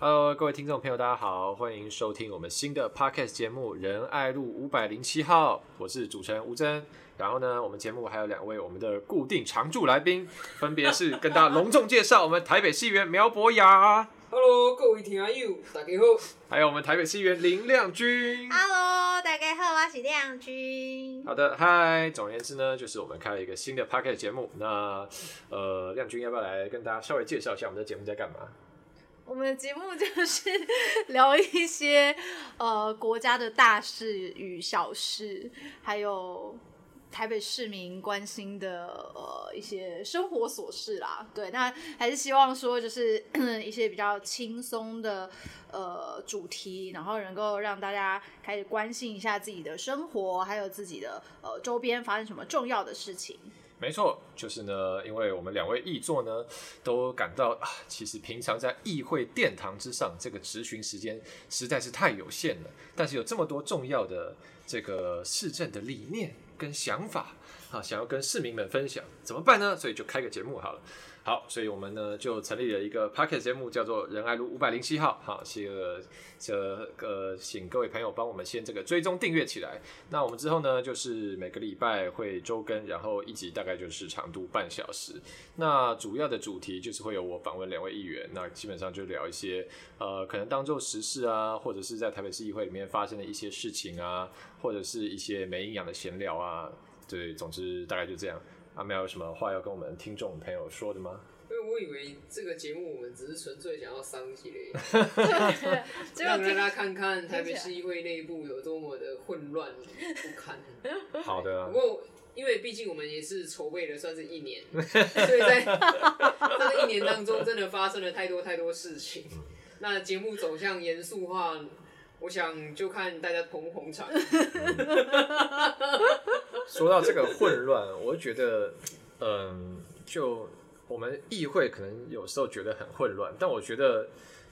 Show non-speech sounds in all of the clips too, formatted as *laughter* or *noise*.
Hello，各位听众朋友，大家好，欢迎收听我们新的 Podcast 节目《仁爱路五百零七号》，我是主持人吴真。然后呢，我们节目还有两位我们的固定常驻来宾，分别是跟大家隆重介绍我们台北市议员苗博雅。Hello，各位听友，大家好。还有我们台北市议员林亮君。Hello，大家好，我是亮君。好的，嗨。总而言之呢，就是我们开了一个新的 Podcast 节目。那呃，亮君要不要来跟大家稍微介绍一下我们的节目在干嘛？我们的节目就是 *laughs* 聊一些呃国家的大事与小事，还有台北市民关心的呃一些生活琐事啦。对，那还是希望说就是 *clears throat* 一些比较轻松的呃主题，然后能够让大家开始关心一下自己的生活，还有自己的呃周边发生什么重要的事情。没错，就是呢，因为我们两位议座呢，都感到啊，其实平常在议会殿堂之上，这个质询时间实在是太有限了。但是有这么多重要的这个市政的理念跟想法啊，想要跟市民们分享，怎么办呢？所以就开个节目好了。好，所以我们呢就成立了一个 Podcast 节目，叫做《仁爱路五百零七号》。好，这个这个，请各位朋友帮我们先这个追踪订阅起来。那我们之后呢，就是每个礼拜会周更，然后一集大概就是长度半小时。那主要的主题就是会有我访问两位议员，那基本上就聊一些呃，可能当做时事啊，或者是在台北市议会里面发生的一些事情啊，或者是一些没营养的闲聊啊。对，总之大概就这样。阿妙有什么话要跟我们听众朋友说的吗？因为我以为这个节目我们只是纯粹想要商机嘞，*laughs* 让大家看看台北市议会内部有多么的混乱不堪。*laughs* 好的。不过，因为毕竟我们也是筹备了算是一年，所以在 *laughs* 这一年当中，真的发生了太多太多事情。那节目走向严肃化。我想就看大家捧不捧场。*laughs* 说到这个混乱，我觉得，嗯，就我们议会可能有时候觉得很混乱，但我觉得。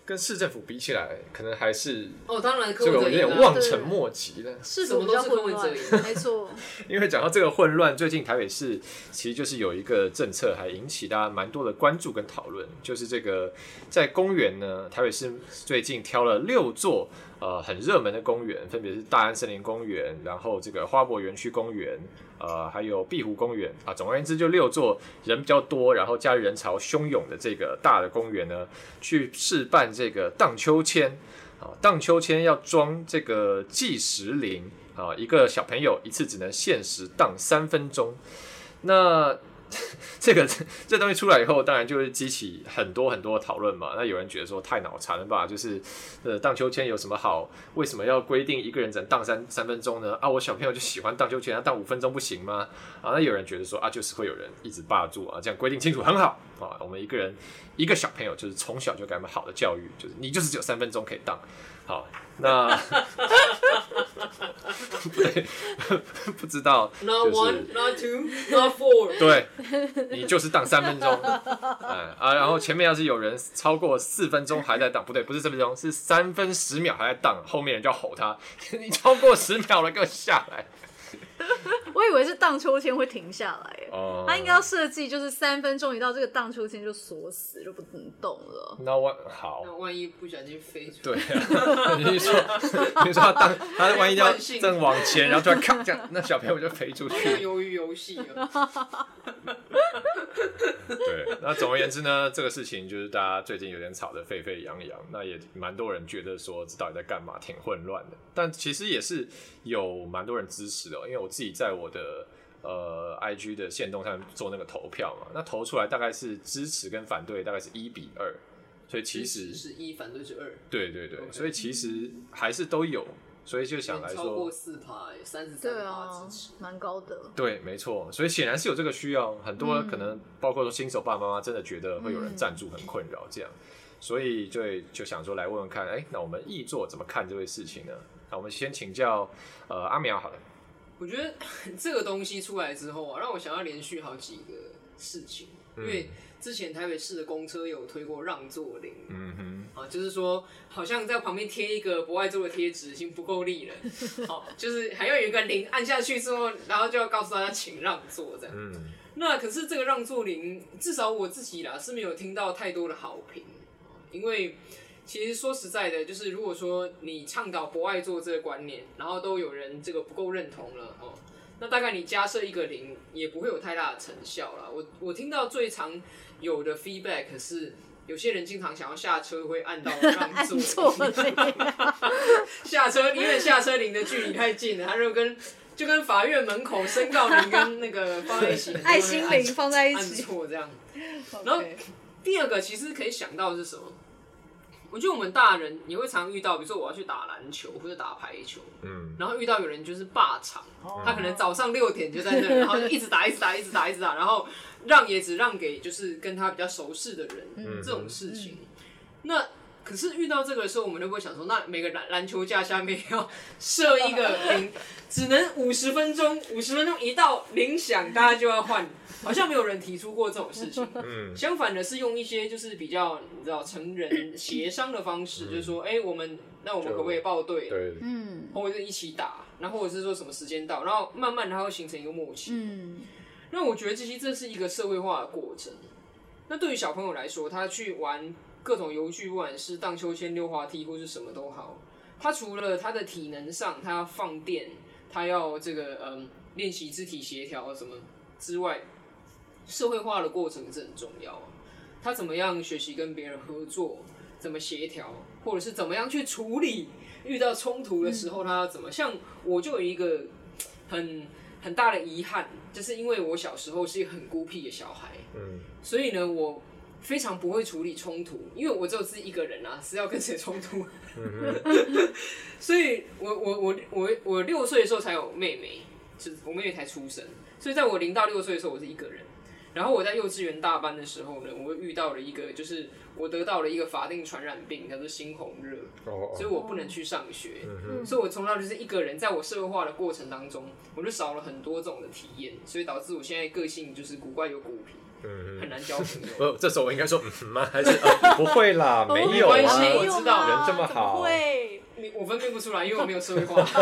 跟市政府比起来，可能还是哦，当然，这个有点望尘莫及了。是什么都是混乱，没错。*laughs* 因为讲到这个混乱，最近台北市其实就是有一个政策，还引起大家蛮多的关注跟讨论，就是这个在公园呢，台北市最近挑了六座呃很热门的公园，分别是大安森林公园，然后这个花博园区公园。呃，还有碧湖公园啊，总而言之，就六座人比较多，然后假日人潮汹涌的这个大的公园呢，去试办这个荡秋千啊，荡秋千要装这个计时铃啊，一个小朋友一次只能限时荡三分钟，那。*laughs* 这个这东西出来以后，当然就会激起很多很多讨论嘛。那有人觉得说太脑残了吧？就是呃，荡秋千有什么好？为什么要规定一个人只能荡三三分钟呢？啊，我小朋友就喜欢荡秋千，他荡五分钟不行吗？啊，那有人觉得说啊，就是会有人一直霸住啊，这样规定清楚很好啊。我们一个人一个小朋友就是从小就给他们好的教育，就是你就是只有三分钟可以荡。好，*laughs* 那不对，不知道。Not one, not two, not four。对，你就是荡三分钟，*laughs* 哎啊，然后前面要是有人超过四分钟还在荡，不对，不是四分钟，是三分十秒还在荡，后面人就要吼他，*laughs* 你超过十秒了，给我下来。我以为是荡秋千会停下来，哦，他应该要设计就是三分钟一到，这个荡秋千就锁死，就不能动了。那万好，那万一不小心飞出去，对啊，你说，你说他荡，他万一要 *laughs* 正往前，然后突然咔这样，那小朋友就飞出去。鱿鱼游戏啊。*laughs* 对，那总而言之呢，这个事情就是大家最近有点吵得沸沸扬扬，那也蛮多人觉得说这到底在干嘛，挺混乱的。但其实也是有蛮多人支持的，因为我自己在我的呃 IG 的线动上面做那个投票嘛，那投出来大概是支持跟反对大概是一比二，所以其实是一反对是二，对对对，okay. 所以其实还是都有。所以就想来说，超过四排，三十三趴支持，蛮高的。对，没错。所以显然是有这个需要，很多可能包括说新手爸爸妈妈真的觉得会有人赞助很困扰这样，所以就就想说来问问看，哎，那我们易座怎么看这位事情呢？那我们先请教呃阿苗好了。我觉得 *laughs* 这个东西出来之后啊，让我想要连续好几个事情，因为。之前台北市的公车有推过让座铃，嗯哼，啊，就是说好像在旁边贴一个不爱坐的贴纸已经不够力了，*laughs* 好，就是还要有一个铃按下去之后，然后就要告诉大家请让座这样。嗯，那可是这个让座铃，至少我自己啦是没有听到太多的好评，因为其实说实在的，就是如果说你倡导博爱做这个观念，然后都有人这个不够认同了哦，那大概你加设一个零也不会有太大的成效了。我我听到最常有的 feedback 是，有些人经常想要下车会按到 *laughs* 让座，*laughs* 下车因为下车铃的距离太近了，他就跟就跟法院门口申告铃跟那个 *laughs* 放在一起，爱心铃放在一起，按错这样。然后第二个其实可以想到的是什么？我觉得我们大人也会常遇到，比如说我要去打篮球或者打排球，嗯，然后遇到有人就是霸场，他可能早上六点就在那，然后就一直打，一直打，一直打，一直打，然后让也只让给就是跟他比较熟识的人，嗯，这种事情。那可是遇到这个的时候，我们就会想说，那每个篮篮球架下面要设一个铃，只能五十分钟，五十分钟一到铃响，大家就要换。好像没有人提出过这种事情。嗯，相反的是用一些就是比较你知道成人协商的方式，嗯、就是说，哎、欸，我们那我们可不可以报队？对，嗯，或者是一起打，然后或者是说什么时间到，然后慢慢它会形成一个默契。嗯，那我觉得这些这是一个社会化的过程。那对于小朋友来说，他去玩各种游具，不管是荡秋千、溜滑梯或是什么都好，他除了他的体能上，他要放电，他要这个嗯练习肢体协调什么之外。社会化的过程是很重要，他怎么样学习跟别人合作，怎么协调，或者是怎么样去处理遇到冲突的时候，他要怎么？像我就有一个很很大的遗憾，就是因为我小时候是一个很孤僻的小孩，嗯，所以呢，我非常不会处理冲突，因为我只有自己一个人啊，是要跟谁冲突？*laughs* 所以我我我我我六岁的时候才有妹妹，就是我妹妹才出生，所以在我零到六岁的时候，我是一个人。然后我在幼稚园大班的时候呢，我遇到了一个，就是我得到了一个法定传染病，叫做猩红热，所以我不能去上学，所以我从小就是一个人，在我社会化的过程当中，我就少了很多种的体验，所以导致我现在个性就是古怪又孤僻，很难交朋友。不，*laughs* 这时候我应该说嗯吗？还是 *laughs* 不会啦，没有关系，我知道人这么好，会，你我分辨不出来，因为我没有社会化。*laughs*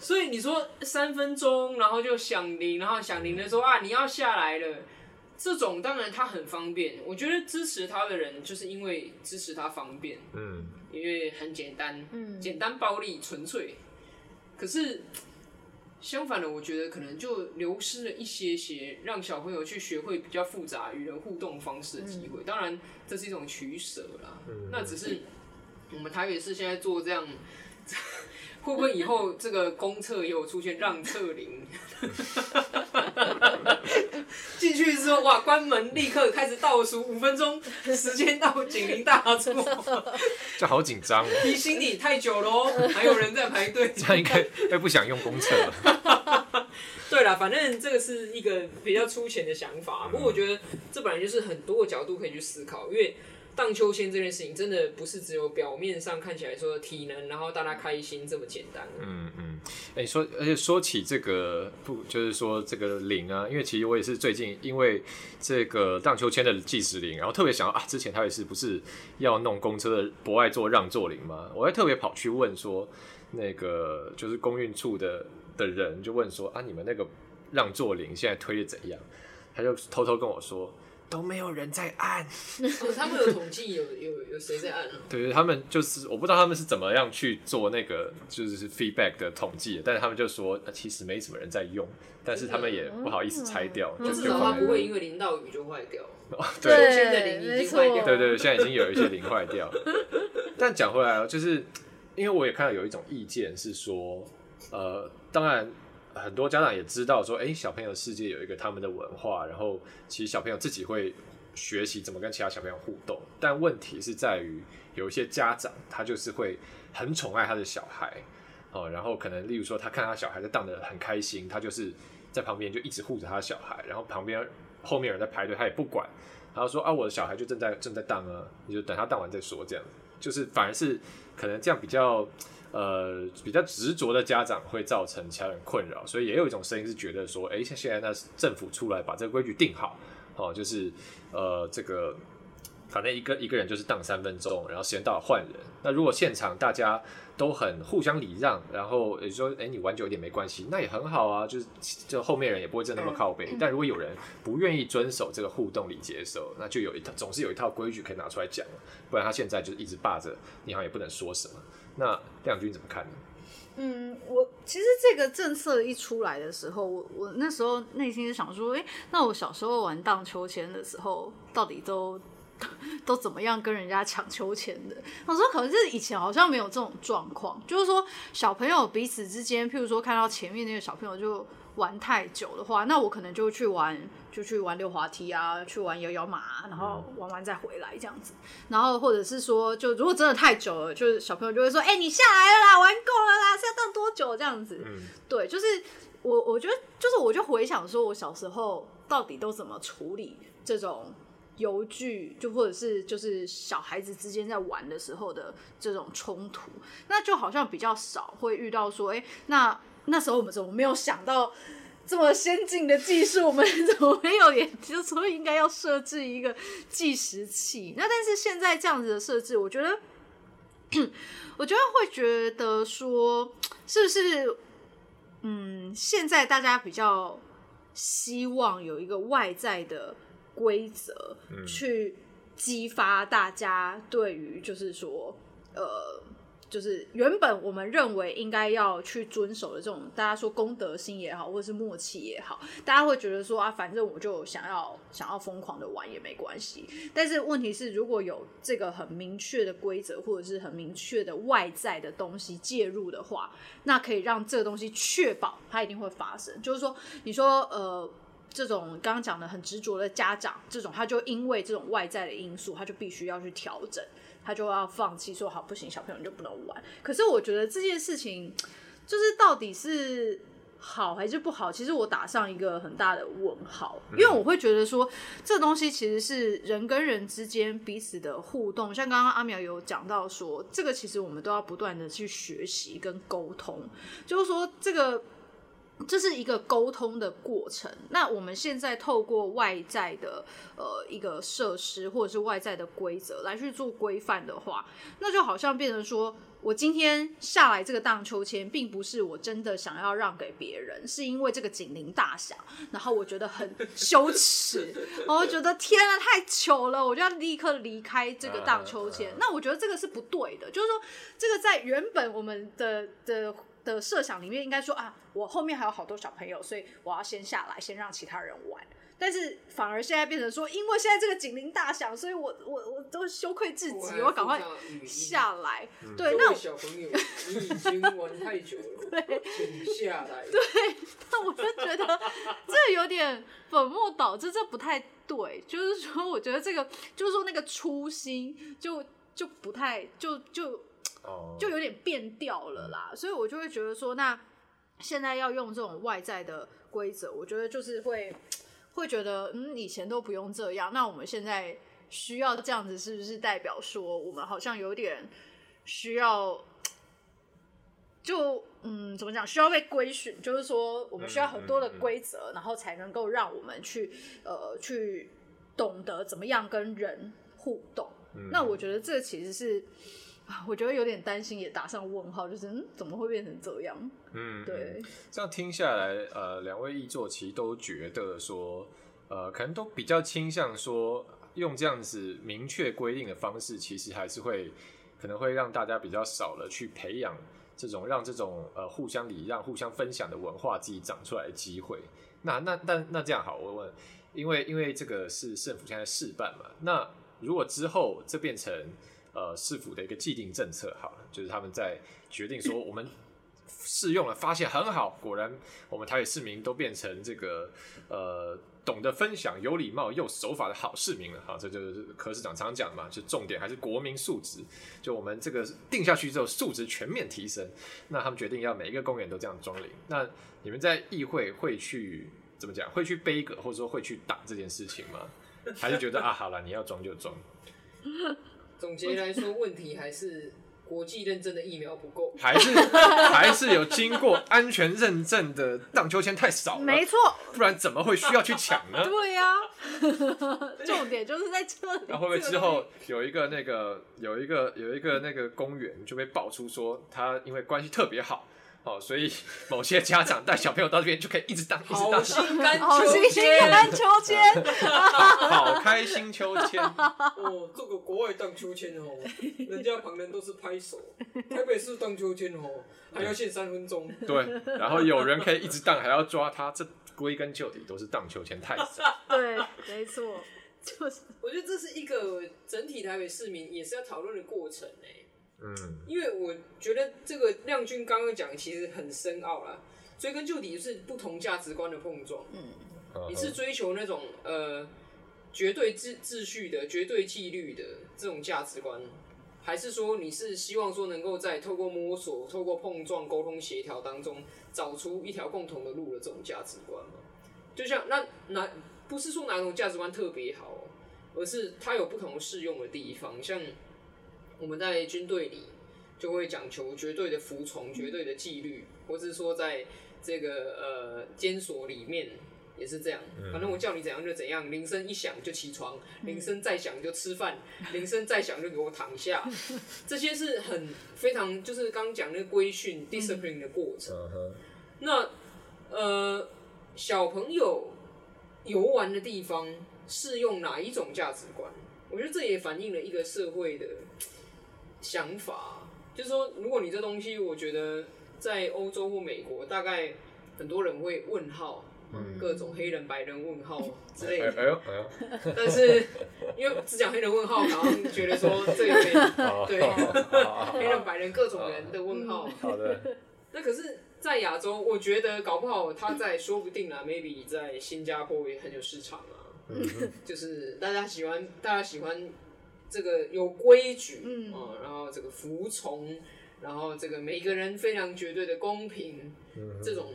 所以你说三分钟，然后就响铃，然后响铃的时候啊，你要下来了。这种当然它很方便，我觉得支持他的人就是因为支持他方便，嗯，因为很简单，嗯，简单暴力纯粹。可是相反的，我觉得可能就流失了一些些让小朋友去学会比较复杂与人互动方式的机会。当然这是一种取舍啦，嗯，那只是我们台北市现在做这样。会不会以后这个公厕也有出现让厕铃？*laughs* 进去之后，哇，关门立刻开始倒数五分钟，时间到，警铃大作，*laughs* 就好紧张哦。提醒你太久了哦，还有人在排队。*laughs* 这样应该会不想用公厕了。对啦，反正这个是一个比较粗浅的想法。不过我觉得这本来就是很多个角度可以去思考，因为。荡秋千这件事情真的不是只有表面上看起来说体能，然后大家开心这么简单。嗯嗯，哎、欸，说而且说起这个不就是说这个铃啊，因为其实我也是最近因为这个荡秋千的计时铃，然后特别想啊，之前他也是不是要弄公车的博爱座让座铃吗？我还特别跑去问说，那个就是公运处的的人就问说啊，你们那个让座铃现在推的怎样？他就偷偷跟我说。都没有人在按，*laughs* 哦，他们有统计有有有谁在按啊？对，他们就是我不知道他们是怎么样去做那个就是 feedback 的统计，但是他们就说其实没什么人在用，但是他们也不好意思拆掉，嗯、就至少它不会因为淋到雨就坏掉。哦、*laughs* 对，现在铃已经坏掉。对，对对，现在已经有一些零坏掉。但讲回来了，就是因为我也看到有一种意见是说，呃，当然。很多家长也知道说，哎、小朋友世界有一个他们的文化，然后其实小朋友自己会学习怎么跟其他小朋友互动。但问题是在于，有一些家长他就是会很宠爱他的小孩，哦，然后可能例如说他看他小孩在荡得很开心，他就是在旁边就一直护着他的小孩，然后旁边后面有人在排队，他也不管，然后说啊，我的小孩就正在正在荡啊，你就等他荡完再说，这样就是反而是可能这样比较。呃，比较执着的家长会造成其他人困扰，所以也有一种声音是觉得说，哎，像现在那政府出来把这个规矩定好，哦，就是呃，这个反正一个一个人就是当三分钟，然后时间到了换人。那如果现场大家都很互相礼让，然后也说，哎、欸，你玩久一点没关系，那也很好啊。就是就后面人也不会真的那么靠背。但如果有人不愿意遵守这个互动礼节的时候，那就有一套，总是有一套规矩可以拿出来讲。不然他现在就是一直霸着，你好像也不能说什么。那亮君怎么看呢？嗯，我其实这个政策一出来的时候，我我那时候内心是想说，哎、那我小时候玩荡秋千的时候，到底都 *laughs* 都怎么样跟人家抢秋千的？我说可能是以前好像没有这种状况，就是说小朋友彼此之间，譬如说看到前面那个小朋友就。玩太久的话，那我可能就去玩，就去玩溜滑梯啊，去玩摇摇马，然后玩完再回来这样子。然后或者是说，就如果真的太久了，就是小朋友就会说：“哎、欸，你下来了啦，玩够了啦，是要荡多久？”这样子。嗯，对，就是我，我觉得就是我就回想说，我小时候到底都怎么处理这种游具，就或者是就是小孩子之间在玩的时候的这种冲突，那就好像比较少会遇到说，哎、欸，那。那时候我们怎么没有想到这么先进的技术？我们怎么没有也就说应该要设置一个计时器？那但是现在这样子的设置，我觉得，*clears throat* 我觉得会觉得说，是不是？嗯，现在大家比较希望有一个外在的规则去激发大家对于，就是说，呃。就是原本我们认为应该要去遵守的这种，大家说公德心也好，或者是默契也好，大家会觉得说啊，反正我就想要想要疯狂的玩也没关系。但是问题是，如果有这个很明确的规则，或者是很明确的外在的东西介入的话，那可以让这个东西确保它一定会发生。就是说，你说呃，这种刚刚讲的很执着的家长，这种他就因为这种外在的因素，他就必须要去调整。他就要放弃，说好不行，小朋友就不能玩。可是我觉得这件事情，就是到底是好还是不好，其实我打上一个很大的问号。因为我会觉得说，这东西其实是人跟人之间彼此的互动。像刚刚阿苗有讲到说，这个其实我们都要不断的去学习跟沟通，就是说这个。这是一个沟通的过程。那我们现在透过外在的呃一个设施或者是外在的规则来去做规范的话，那就好像变成说，我今天下来这个荡秋千，并不是我真的想要让给别人，是因为这个警铃大响，然后我觉得很羞耻，我 *laughs* 觉得天啊太糗了，我就要立刻离开这个荡秋千。那我觉得这个是不对的，就是说这个在原本我们的的。的设想里面应该说啊，我后面还有好多小朋友，所以我要先下来，先让其他人玩。但是反而现在变成说，因为现在这个警铃大响，所以我我我都羞愧至极，我要赶快下来。嗯、对，那小朋友，你已经玩太久了，*laughs* 对，请下来。*laughs* 对，那我就觉得这有点本末倒置，这不太对。就是说，我觉得这个就是说那个初心就就不太就就。就有点变调了啦，所以我就会觉得说，那现在要用这种外在的规则，我觉得就是会会觉得，嗯，以前都不用这样，那我们现在需要这样子，是不是代表说我们好像有点需要，就嗯，怎么讲，需要被规训，就是说我们需要很多的规则，然后才能够让我们去呃去懂得怎么样跟人互动。那我觉得这其实是。我觉得有点担心，也打上问号，就是嗯，怎么会变成这样？嗯，对。这样听下来，呃，两位译作其实都觉得说，呃，可能都比较倾向说，用这样子明确规定的方式，其实还是会可能会让大家比较少了去培养这种让这种呃互相礼让、互相分享的文化自己长出来的机会。那那那那这样好，我问，因为因为这个是政府现在试办嘛，那如果之后这变成。呃，市府的一个既定政策，好了，就是他们在决定说，我们试用了，发现很好，果然我们台北市民都变成这个呃懂得分享、有礼貌又守法的好市民了，好，这就是柯市长常讲嘛，就重点还是国民素质，就我们这个定下去之后，素质全面提升，那他们决定要每一个公园都这样装铃，那你们在议会会去怎么讲？会去背个，或者说会去打这件事情吗？还是觉得啊，好了，你要装就装？*laughs* 总结来说，问题还是国际认证的疫苗不够，*laughs* 还是还是有经过安全认证的荡秋千太少了，没错，不然怎么会需要去抢呢？*laughs* 对呀、啊，*laughs* 重点就是在这里。那会不会之后有一个那个有一个有一个那个公园就被爆出说他因为关系特别好？哦，所以某些家长带小朋友到这边就可以一直荡，一直荡，好心甘好心甘秋千，*laughs* 好开心秋千。*laughs* 哦，这个国外荡秋千哦，人家旁人都是拍手，台北市荡秋千哦，还要限三分钟。对，然后有人可以一直荡，还要抓他，这归根究底都是荡秋千太少。*laughs* 对，没错，就是。我觉得这是一个整体台北市民也是要讨论的过程哎。嗯，因为我觉得这个亮君刚刚讲其实很深奥啦，追根究底是不同价值观的碰撞。嗯，你是追求那种呃绝对秩秩序的、绝对纪律的这种价值观，还是说你是希望说能够在透过摸索、透过碰撞、沟通、协调当中找出一条共同的路的这种价值观吗？就像那哪不是说哪种价值观特别好，而是它有不同适用的地方，像。我们在军队里就会讲求绝对的服从、绝对的纪律，或是说在这个呃监所里面也是这样。反正我叫你怎样就怎样，铃声一响就起床，铃声再响就吃饭，*laughs* 铃声再响就给我躺下。*laughs* 这些是很非常就是刚刚讲那个规训 discipline 的过程。那呃小朋友游玩的地方适用哪一种价值观？我觉得这也反映了一个社会的。想法就是说，如果你这东西，我觉得在欧洲或美国，大概很多人会问号，嗯、各种黑人、白人问号之类的。哎呦哎呦！*laughs* 但是因为只讲黑人问号，好像觉得说这里面 *laughs* *laughs* 对黑人、白人各种人的问号。好的。那可是，在亚洲，我觉得搞不好他在说不定啊，maybe 在新加坡也很有市场啊。嗯、就是大家喜欢，大家喜欢。这个有规矩，嗯、呃，然后这个服从，然后这个每个人非常绝对的公平，嗯、哼这种，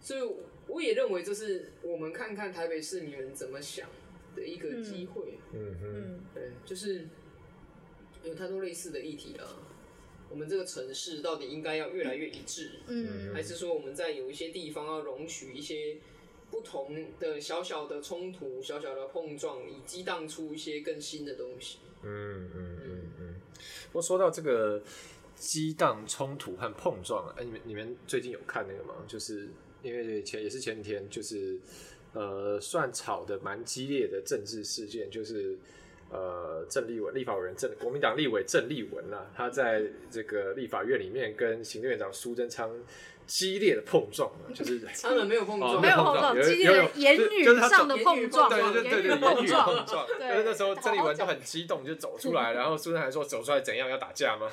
所以我也认为这是我们看看台北市民们怎么想的一个机会，嗯嗯，对，就是有太多类似的议题了。我们这个城市到底应该要越来越一致，嗯，还是说我们在有一些地方要容许一些？不同的小小的冲突、小小的碰撞，以激荡出一些更新的东西。嗯嗯嗯嗯。不过说到这个激荡冲突和碰撞啊，哎，你们你们最近有看那个吗？就是因为前也是前几天，就是呃，算吵得蛮激烈的政治事件，就是呃，郑立文立法委员郑国民党立委郑立文啊，他在这个立法院里面跟行政院长苏贞昌。激烈的碰撞，*laughs* 就是他们没有碰撞，没有碰撞，激烈的言语上的碰撞，对对对对，言语碰撞。对，那时候郑丽文就很激动，就走出来，然后苏珊还说走出来怎样要打架吗？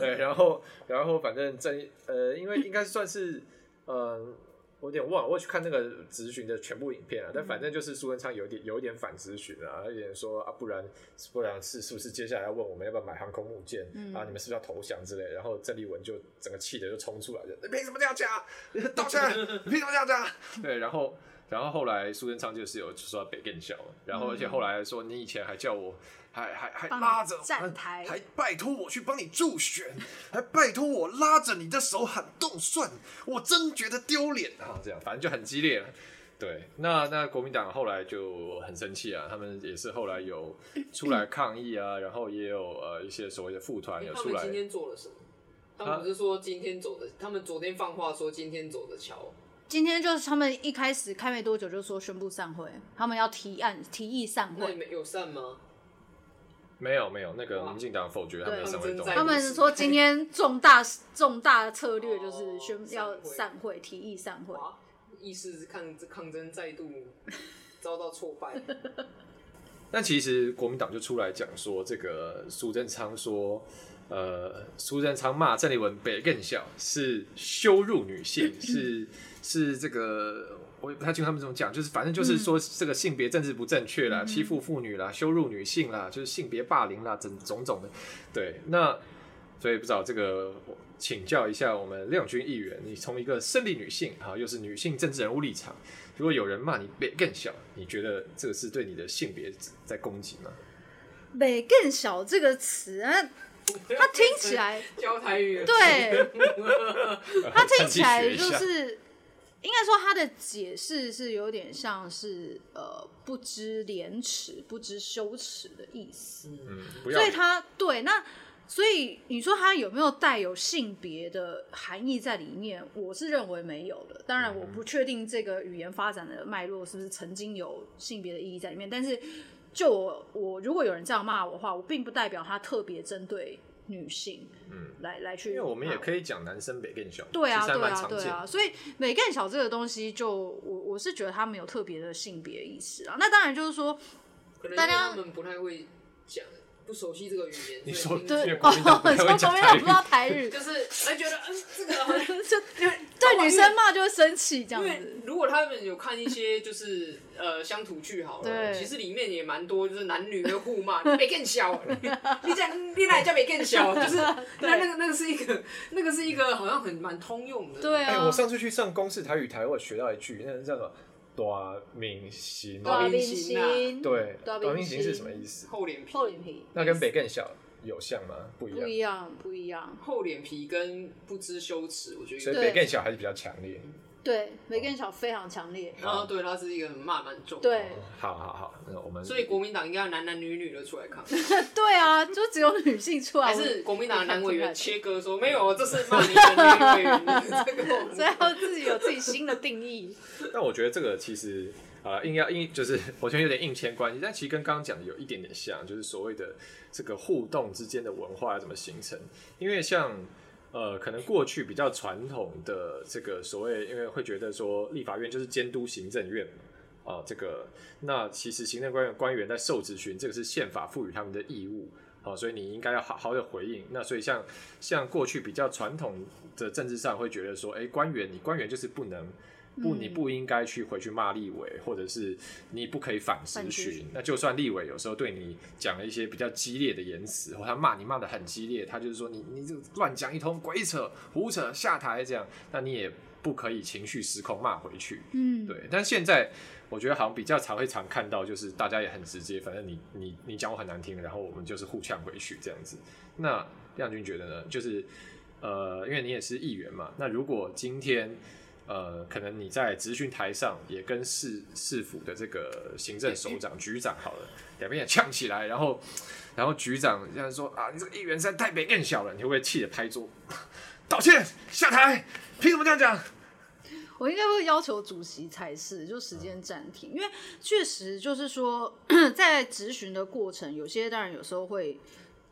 对，然后然后反正郑呃，因为应该算是嗯。我有点忘了，我去看那个咨询的全部影片啊，但反正就是苏贞昌有点有一点反咨询啊，有点说啊，不然不然是是不是接下来要问我们要不要买航空母舰、嗯、啊？你们是不是要投降之类？然后郑丽文就整个气的就冲出来，就你凭什么这样讲？你道歉，你凭什么这样讲？*laughs* 对，然后然后后来苏贞昌就是有说北更小，然后而且后来说你以前还叫我。还还还拉着站台，还拜托我去帮你助选，还拜托我拉着你的手喊动算，我真觉得丢脸啊！这样反正就很激烈了。对，那那国民党后来就很生气啊，他们也是后来有出来抗议啊，然后也有呃一些所谓的副团有出来。他们今天做了什么？他们不是说今天走的，啊、他们昨天放话说今天走的桥。今天就是他们一开始开没多久就说宣布散会，他们要提案提议散会。那你们有散吗？没有没有，那个民进党否决他们散会动，他们说今天重大重大策略就是宣要散会，提议散会，意思是抗抗争再度遭到挫败。*laughs* 但其实国民党就出来讲说，这个苏贞昌说，呃，苏贞昌骂郑丽文北更小是羞辱女性，*laughs* 是是这个。我也不太清楚他们怎么讲，就是反正就是说这个性别政治不正确啦，嗯、欺负妇女啦，羞辱女性啦，就是性别霸凌啦，整种种的。对，那所以不知道这个，请教一下我们亮君议员，你从一个生理女性啊，又是女性政治人物立场，如果有人骂你北更小，你觉得这个是对你的性别在攻击吗？北更小这个词啊。*laughs* 他听起来教台语，对，*laughs* 他听起来就是。应该说，他的解释是有点像是呃不知廉耻、不知羞耻的意思。嗯，所以他对那，所以你说他有没有带有性别的含义在里面？我是认为没有的。当然，我不确定这个语言发展的脉络是不是曾经有性别的意义在里面。但是，就我我如果有人这样骂我的话，我并不代表他特别针对。女性，嗯，来来去，因为我们也可以讲男生北更小，对啊，对啊，对啊，所以北更小这个东西就，就我我是觉得他没有特别的性别意识啊。那当然就是说，大家他们不太会讲。不熟悉这个语言，你说对，说国民党不知道台语，就是哎觉得嗯这个就对女生骂就会生气这样子。如果他们有看一些就是呃乡土剧好了，其实里面也蛮多就是男女的互骂，*laughs* 没更小，你讲你来叫没更小，*laughs* 就是那那个那个是一个那个是一个好像很蛮通用的。对啊，我上次去上公视台语台，我学到一句，那是叫做。大明星，大明星，对，大明星是什么意思？厚脸皮，厚脸皮，那跟北更小有像吗？不一样，不一样，不一样。厚脸皮跟不知羞耻，我觉得，所以北更小还是比较强烈。对，北更小非常强烈。然后对，他是一个很骂蛮重。对，好好好，那我们所以国民党应该要男男女女的出来抗。*laughs* 对啊，就只有女性出来。还是国民党的男委员切割说没有，这是骂你的女委员。*laughs* 所以要自己有自己新的定义。但我觉得这个其实啊，硬要硬就是我觉得有点硬牵关系，但其实跟刚刚讲的有一点点像，就是所谓的这个互动之间的文化要怎么形成，因为像。呃，可能过去比较传统的这个所谓，因为会觉得说立法院就是监督行政院嘛，啊、这个那其实行政官员官员在受质询，这个是宪法赋予他们的义务，好、所以你应该要好好的回应。那所以像像过去比较传统的政治上会觉得说，哎，官员你官员就是不能。不，你不应该去回去骂立委，或者是你不可以反质询。那就算立委有时候对你讲了一些比较激烈的言辞，或他骂你骂得很激烈，他就是说你你这乱讲一通鬼扯胡扯下台这样，那你也不可以情绪失控骂回去。嗯，对。但现在我觉得好像比较常会常看到，就是大家也很直接，反正你你你讲我很难听，然后我们就是互呛回去这样子。那亮君觉得呢？就是呃，因为你也是议员嘛，那如果今天。呃，可能你在质询台上也跟市市府的这个行政首长、局长好了，两边也呛起来，然后，然后局长这样说啊，你这个议员实在太北更小了，你会不会气得拍桌 *laughs* 道歉下台？凭什么这样讲？我应该会要求主席才是，就时间暂停，因为确实就是说，*clears throat* 在质询的过程，有些当然有时候会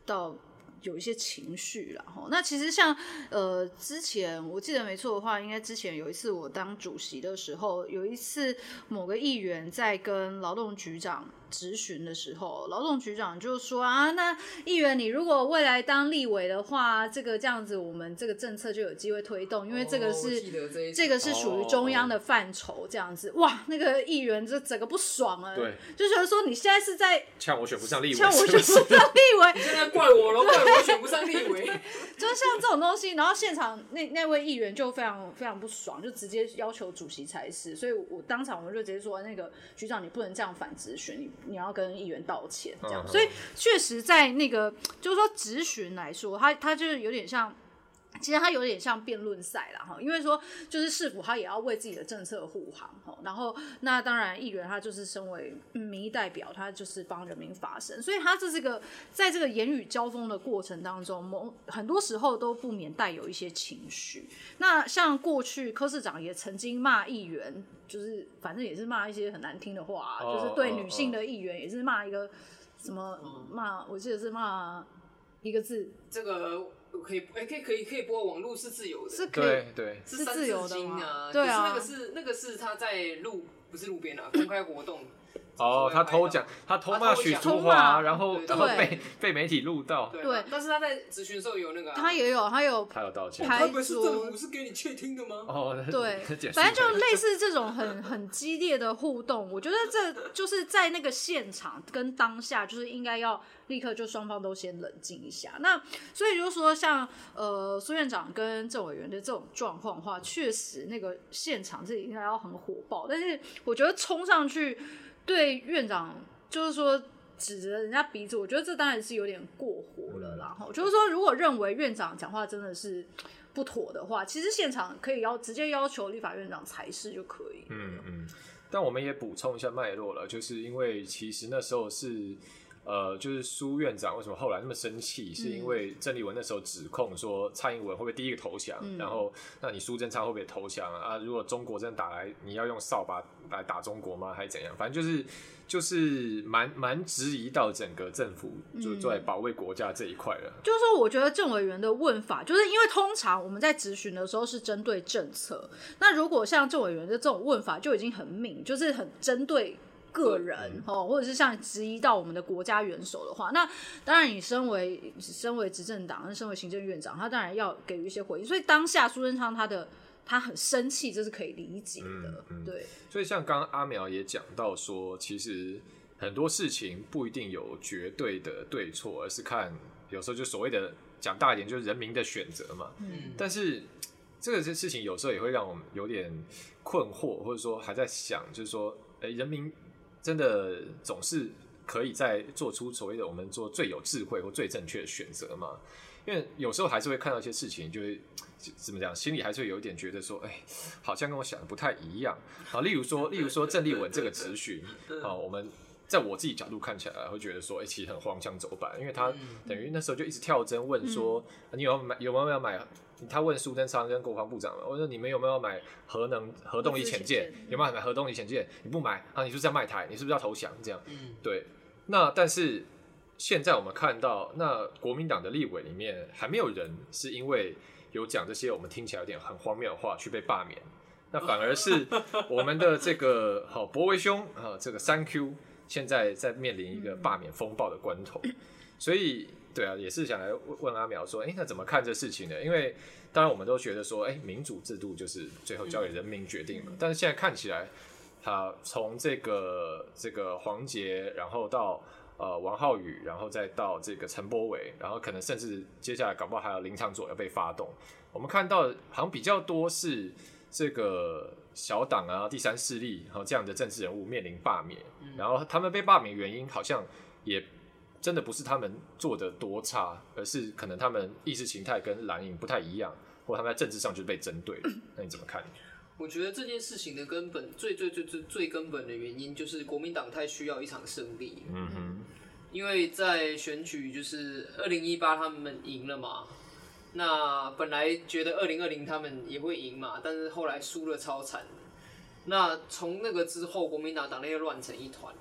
到。有一些情绪了哈，那其实像呃之前我记得没错的话，应该之前有一次我当主席的时候，有一次某个议员在跟劳动局长。质询的时候，劳动局长就说啊，那议员你如果未来当立委的话，这个这样子，我们这个政策就有机会推动，因为这个是、哦、这，这个是属于中央的范畴，这样子，哇，那个议员这整个不爽啊，对，就觉得说你现在是在呛我选不上立委，呛我选不上立委，你现在怪我了，怪我选不上立委，*laughs* 就像这种东西，然后现场那那位议员就非常非常不爽，就直接要求主席裁示，所以我当场我们就直接说，那个局长你不能这样反质询你。你要跟议员道歉，这样，嗯、所以确实在那个就是说质询来说，他他就是有点像，其实他有点像辩论赛啦哈，因为说就是市府他也要为自己的政策护航哈，然后那当然议员他就是身为民意代表，他就是帮人民发声，所以他这是个在这个言语交锋的过程当中，某很多时候都不免带有一些情绪。那像过去柯市长也曾经骂议员。就是反正也是骂一些很难听的话，啊，oh, 就是对女性的议员也是骂一个什么骂，oh. 我记得是骂一个字。这个可以哎，可以可以可以播，网络是自由的，是可以对，是自由的啊。对啊，那个是那个是他在路不是路边啊，公开活动。哦，他偷讲，他偷骂许淑华，然后然后被被媒体录到。对，但是他在咨询的时候有那个，他也有，他有他有道歉。他不是政府是给你窃听的吗？哦，对，*laughs* 反正就类似这种很很激烈的互动，我觉得这就是在那个现场跟当下，就是应该要立刻就双方都先冷静一下。那所以就是说，像呃苏院长跟郑委员的这种状况的话，确实那个现场这里应该要很火爆，但是我觉得冲上去。对院长，就是说指着人家鼻子，我觉得这当然是有点过火了。然后就是说，如果认为院长讲话真的是不妥的话，其实现场可以要直接要求立法院长裁示就可以。嗯嗯。但我们也补充一下脉络了，就是因为其实那时候是。呃，就是苏院长为什么后来那么生气，是因为郑丽文那时候指控说蔡英文会不会第一个投降，嗯、然后那你苏贞昌会不会投降啊？如果中国真的打来，你要用扫把来打中国吗？还是怎样？反正就是就是蛮蛮质疑到整个政府就在保卫国家这一块了。就是说，我觉得政委员的问法，就是因为通常我们在质询的时候是针对政策，那如果像政委员的这种问法，就已经很敏，就是很针对。个人哦，或者是像质疑到我们的国家元首的话，那当然你身为身为执政党，身为行政院长，他当然要给予一些回应。所以当下苏贞昌他的他很生气，这是可以理解的。嗯嗯、对，所以像刚刚阿苗也讲到说，其实很多事情不一定有绝对的对错，而是看有时候就所谓的讲大一点，就是人民的选择嘛。嗯，但是这个事情有时候也会让我们有点困惑，或者说还在想，就是说，哎，人民。真的总是可以在做出所谓的我们做最有智慧或最正确的选择嘛？因为有时候还是会看到一些事情，就会怎么讲，心里还是会有一点觉得说，哎，好像跟我想的不太一样。好，例如说，例如说郑丽文这个咨询，啊，我们在我自己角度看起来会觉得说，哎，其实很荒腔走板，因为他等于那时候就一直跳针问说，你有买有没有要买？他问苏贞昌跟国防部长，我说你们有没有买核能核动力潜舰？有没有买核动力潜舰？你不买啊？你是不是要卖台？你是不是要投降？这样，对。那但是现在我们看到，那国民党的立委里面还没有人是因为有讲这些我们听起来有点很荒谬的话去被罢免，那反而是我们的这个好博威兄啊，这个三 Q 现在在面临一个罢免风暴的关头，*laughs* 所以。对啊，也是想来问阿苗说，哎，那怎么看这事情呢？因为当然我们都觉得说，哎，民主制度就是最后交给人民决定嘛。但是现在看起来，他从这个这个黄杰，然后到呃王浩宇，然后再到这个陈柏伟，然后可能甚至接下来搞不好还有林长佐要被发动。我们看到好像比较多是这个小党啊、第三势力，然后这样的政治人物面临罢免，然后他们被罢免原因好像也。真的不是他们做的多差，而是可能他们意识形态跟蓝营不太一样，或他们在政治上就是被针对。那你怎么看？我觉得这件事情的根本，最最最最最根本的原因，就是国民党太需要一场胜利。嗯哼，因为在选举就是二零一八他们赢了嘛，那本来觉得二零二零他们也会赢嘛，但是后来输了超惨。那从那个之后，国民党党内又乱成一团。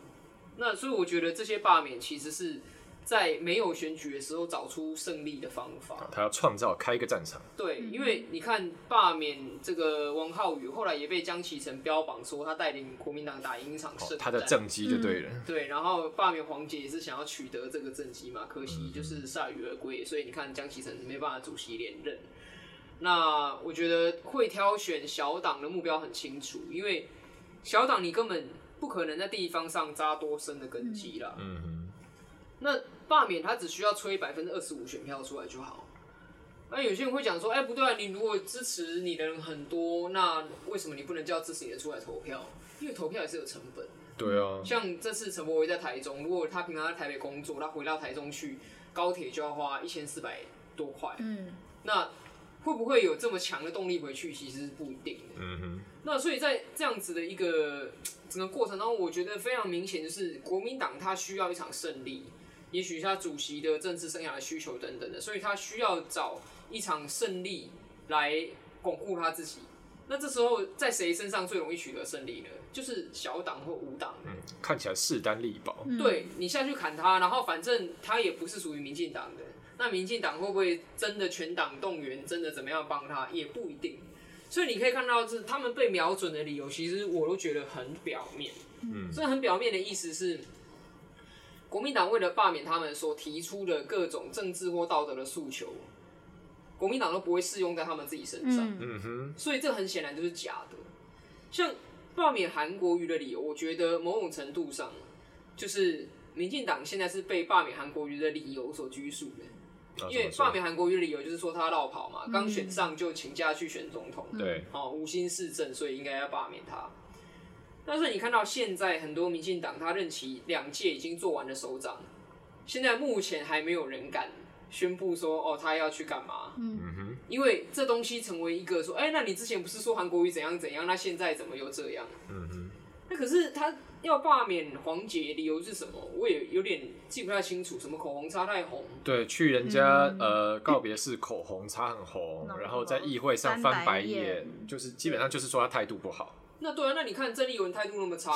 那所以我觉得这些罢免其实是。在没有选举的时候找出胜利的方法，他要创造开一个战场。对，因为你看罢免这个王浩宇，后来也被江启臣标榜说他带领国民党打赢一场胜、哦，他的政绩就对了。嗯、对，然后罢免黄杰也是想要取得这个政绩嘛，可惜就是铩羽而归。所以你看江启臣没办法主席连任。那我觉得会挑选小党的目标很清楚，因为小党你根本不可能在地方上扎多深的根基了。嗯哼。那罢免他只需要吹百分之二十五选票出来就好。那有些人会讲说，哎、欸，不对啊，你如果支持你的人很多，那为什么你不能叫支持你的出来投票？因为投票也是有成本。对啊。像这次陈柏惟在台中，如果他平常在台北工作，他回到台中去，高铁就要花一千四百多块。嗯。那会不会有这么强的动力回去？其实是不一定的。嗯哼。那所以在这样子的一个整个过程当中，我觉得非常明显，就是国民党他需要一场胜利。也许他主席的政治生涯的需求等等的，所以他需要找一场胜利来巩固他自己。那这时候在谁身上最容易取得胜利呢？就是小党或无党。嗯，看起来势单力薄。对，你下去砍他，然后反正他也不是属于民进党的。那民进党会不会真的全党动员，真的怎么样帮他，也不一定。所以你可以看到，是他们被瞄准的理由，其实我都觉得很表面。嗯，所以很表面的意思是。国民党为了罢免他们所提出的各种政治或道德的诉求，国民党都不会适用在他们自己身上。嗯哼，所以这很显然就是假的。像罢免韩国瑜的理由，我觉得某种程度上就是民进党现在是被罢免韩国瑜的理由所拘束的。因为罢免韩国瑜的理由就是说他落跑嘛，刚选上就请假去选总统，对，哦，无心市政，所以应该要罢免他。但是你看到现在很多民进党他任期两届已经做完了首长，现在目前还没有人敢宣布说哦他要去干嘛？嗯哼，因为这东西成为一个说，哎、欸，那你之前不是说韩国瑜怎样怎样，那现在怎么又这样？嗯哼，那可是他要罢免黄杰，理由是什么？我也有点记不太清楚，什么口红擦太红？对，去人家、嗯、呃告别式口红擦很红，*laughs* 嗯、然后在议会上翻白眼，就是基本上就是说他态度不好。那对啊，那你看郑丽文态度那么差，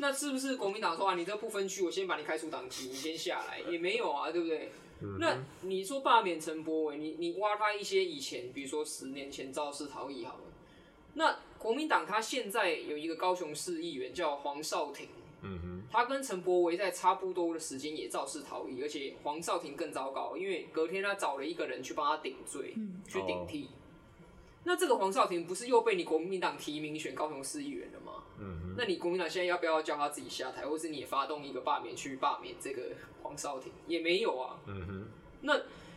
那是不是国民党说啊，你这不分区，我先把你开除党籍，你先下来？也没有啊，对不对？嗯、那你说罢免陈柏伟，你你挖他一些以前，比如说十年前肇事逃逸好了。那国民党他现在有一个高雄市议员叫黄少廷，嗯哼，他跟陈柏惟在差不多的时间也肇事逃逸，而且黄少廷更糟糕，因为隔天他找了一个人去帮他顶罪，嗯、去顶替。哦那这个黄少廷不是又被你国民党提名选高雄市议员了吗？嗯哼，那你国民党现在要不要叫他自己下台，或是你也发动一个罢免去罢免这个黄少廷？也没有啊。嗯哼，那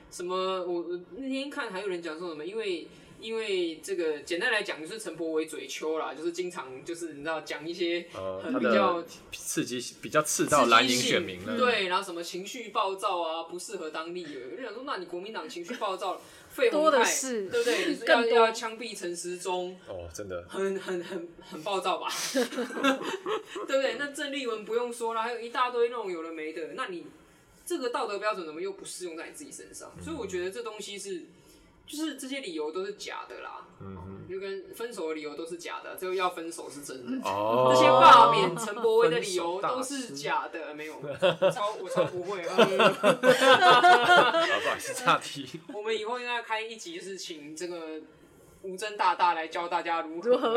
什么？我那天看还有人讲说什么？因为因为这个简单来讲就是陈柏惟嘴秋啦，就是经常就是你知道讲一些很比较刺激、比较刺到蓝营选民了。对，然后什么情绪暴躁啊，不适合当立委。我就想说，那你国民党情绪暴躁。费鸿泰是，对不对？要多要枪毙陈时中哦，真的，很很很很暴躁吧？*laughs* 对不对？那郑丽文不用说了，还有一大堆那种有的没的，那你这个道德标准怎么又不适用在你自己身上？嗯、所以我觉得这东西是。就是这些理由都是假的啦，嗯，就跟分手的理由都是假的，最后要分手是真的。哦，这些罢免陈柏威的理由都是假的，没有，*laughs* 超我超不会啊。不好意思，*laughs* 岔题。我们以后应该开一集，是请这个。吴峥大大来教大家如何如何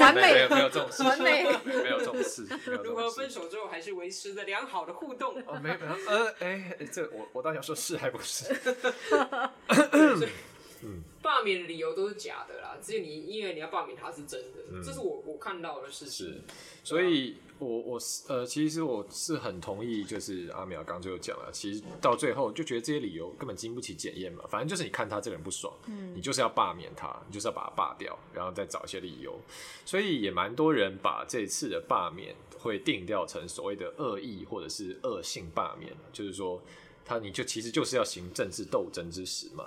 完美，没有没有这种事，完美没有这种事，如何分手之后还是维持着良好的互动？哦，没有，呃，哎，这我我倒想说是还不是？*laughs* 嗯，罢免的理由都是假的啦，只有你因为你要罢免他是真的，嗯、这是我我看到的事情。是，所以我我是呃，其实我是很同意，就是阿苗刚最后讲了，其实到最后就觉得这些理由根本经不起检验嘛，反正就是你看他这个人不爽，嗯，你就是要罢免他，你就是要把他罢掉，然后再找一些理由，所以也蛮多人把这次的罢免会定调成所谓的恶意或者是恶性罢免，就是说。他你就其实就是要行政治斗争之时嘛。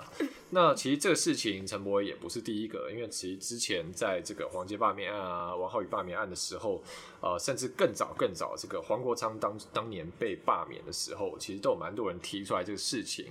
那其实这个事情陈博也不是第一个，因为其实之前在这个黄阶罢免案啊、王浩宇罢免案的时候，呃，甚至更早更早，这个黄国昌当当年被罢免的时候，其实都有蛮多人提出来这个事情，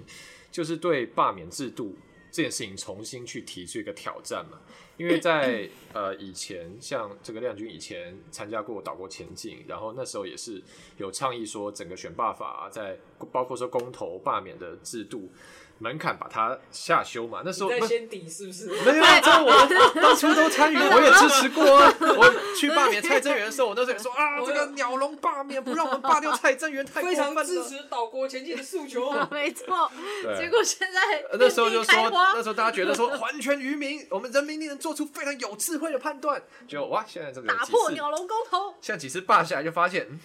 就是对罢免制度这件事情重新去提出一个挑战嘛。因为在呃以前，像这个亮君以前参加过岛国前进，然后那时候也是有倡议说，整个选罢法啊在包括说公投罢免的制度。门槛把它下修嘛？那时候在先底是不是？没有，*laughs* 这我当初都参与，我也支持过啊。我去罢免蔡正元的时候，我那时候也说啊，*laughs* 这个鸟笼罢免不让我们罢掉蔡正元，太过分了。非常支持岛国前进的诉求，*laughs* 没错。结果现在那时候就说，那时候大家觉得说还权于民，我们人民力能做出非常有智慧的判断。就哇，现在这个打破鸟笼公投，像几次罢下来就发现。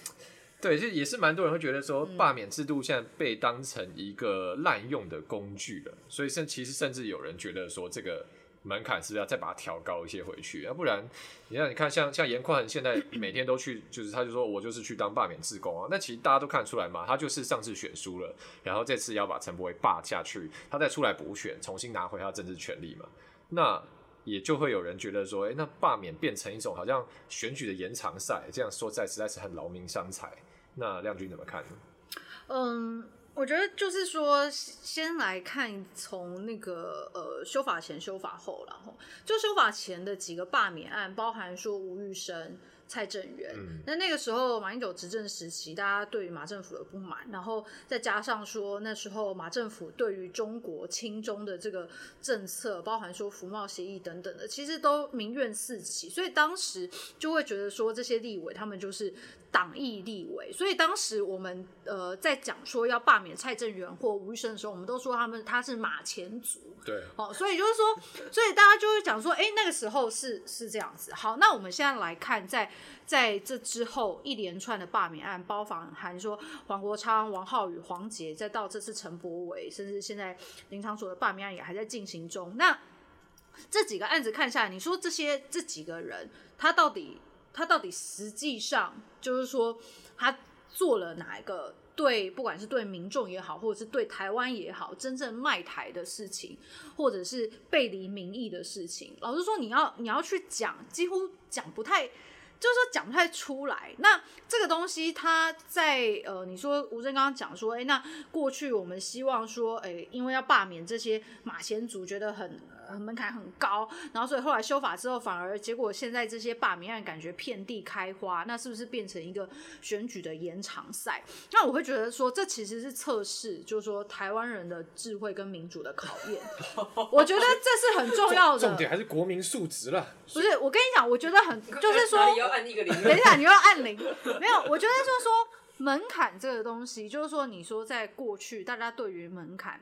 对，就也是蛮多人会觉得说，罢免制度现在被当成一个滥用的工具了，嗯、所以甚其实甚至有人觉得说，这个门槛是不是要再把它调高一些回去？要不然，你看，你看，像像严宽恒现在每天都去，就是他就说我就是去当罢免志工啊。那其实大家都看出来嘛，他就是上次选输了，然后这次要把陈柏惟罢下去，他再出来补选，重新拿回他的政治权利嘛。那也就会有人觉得说，哎，那罢免变成一种好像选举的延长赛，这样说在实在是很劳民伤财。那亮君怎么看呢？嗯，我觉得就是说，先来看从那个呃修法前、修法后，然后就修法前的几个罢免案，包含说吴玉生。蔡正元，那、嗯、那个时候马英九执政时期，大家对于马政府的不满，然后再加上说那时候马政府对于中国亲中的这个政策，包含说服贸协议等等的，其实都民怨四起，所以当时就会觉得说这些立委他们就是党意立委，所以当时我们呃在讲说要罢免蔡正元或吴玉生的时候，我们都说他们他是马前卒，对，哦，所以就是说，所以大家就会讲说，哎，那个时候是是这样子。好，那我们现在来看在。在这之后一连串的罢免案，包含说黄国昌、王浩宇、黄杰，再到这次陈柏伟，甚至现在林昶佐的罢免案也还在进行中。那这几个案子看下来，你说这些这几个人，他到底他到底实际上就是说他做了哪一个对，不管是对民众也好，或者是对台湾也好，真正卖台的事情，或者是背离民意的事情，老实说，你要你要去讲，几乎讲不太。就是说讲不太出来，那这个东西他在呃，你说吴正刚刚讲说，哎，那过去我们希望说，哎，因为要罢免这些马前卒，觉得很。门槛很高，然后所以后来修法之后，反而结果现在这些罢免案感觉遍地开花，那是不是变成一个选举的延长赛？那我会觉得说，这其实是测试，就是说台湾人的智慧跟民主的考验。*laughs* 我觉得这是很重要的，重点还是国民素质了。不是，我跟你讲，我觉得很就是说，要按一个零，等一下你要按零，没有，我觉得就是说门槛这个东西，就是说你说在过去大家对于门槛。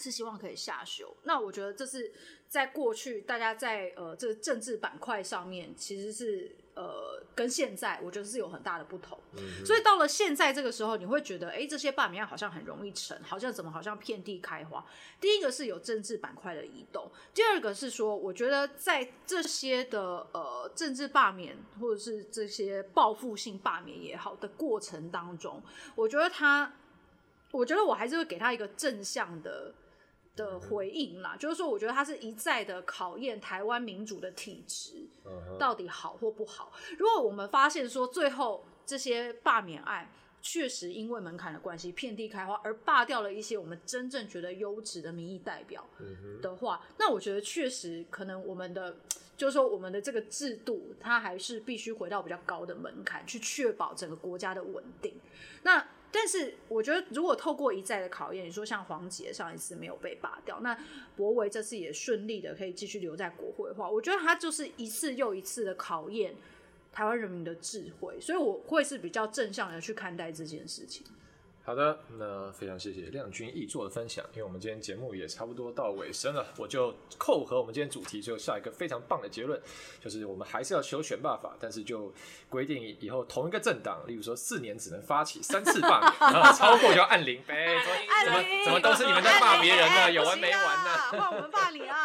是希望可以下修，那我觉得这是在过去大家在呃这个政治板块上面，其实是呃跟现在我觉得是有很大的不同。嗯、所以到了现在这个时候，你会觉得，哎，这些罢免案好像很容易成，好像怎么好像遍地开花。第一个是有政治板块的移动，第二个是说，我觉得在这些的呃政治罢免或者是这些报复性罢免也好的过程当中，我觉得他，我觉得我还是会给他一个正向的。的回应啦，就是说，我觉得他是一再的考验台湾民主的体制到底好或不好。如果我们发现说，最后这些罢免案确实因为门槛的关系遍地开花，而罢掉了一些我们真正觉得优质的民意代表的话，那我觉得确实可能我们的就是说，我们的这个制度，它还是必须回到比较高的门槛，去确保整个国家的稳定。那但是我觉得，如果透过一再的考验，你说像黄杰上一次没有被拔掉，那柏维这次也顺利的可以继续留在国会的话，我觉得他就是一次又一次的考验台湾人民的智慧，所以我会是比较正向的去看待这件事情。好的，那非常谢谢亮君易做的分享，因为我们今天节目也差不多到尾声了，我就扣合我们今天主题，就下一个非常棒的结论，就是我们还是要修选罢法，但是就规定以后同一个政党，例如说四年只能发起三次罢免，然 *laughs* 后超过就要按铃呗，怎么怎么都是你们在骂别人呢？有完没完呢？换我们罢你啊！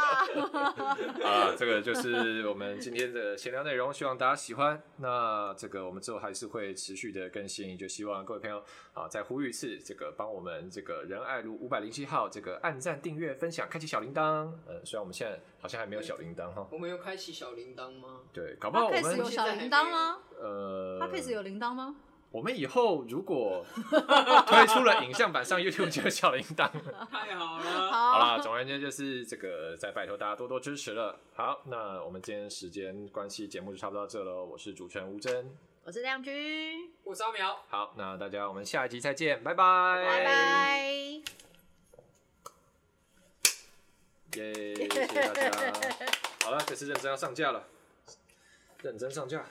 *laughs* 啊，这个就是我们今天的闲聊内容，希望大家喜欢。那这个我们之后还是会持续的更新，就希望各位朋友啊，在呼吁。是这个帮我们这个仁爱路五百零七号这个按赞、订阅、分享、开启小铃铛。呃，虽然我们现在好像还没有小铃铛哈。我们有开启小铃铛吗？对，搞不好我们有小铃铛吗？呃，他开始有铃铛吗？我们以后如果 *laughs* 推出了影像版上 YouTube 就有小铃铛。*laughs* 太好了，好了，总而言之就是这个再拜托大家多多支持了。好，那我们今天时间关系，节目就差不多到这了。我是主持人吴峥。我是亮君，我是阿苗。好，那大家我们下一集再见，拜拜，拜拜。耶，谢谢大家。好了，这次认真要上架了，认真上架。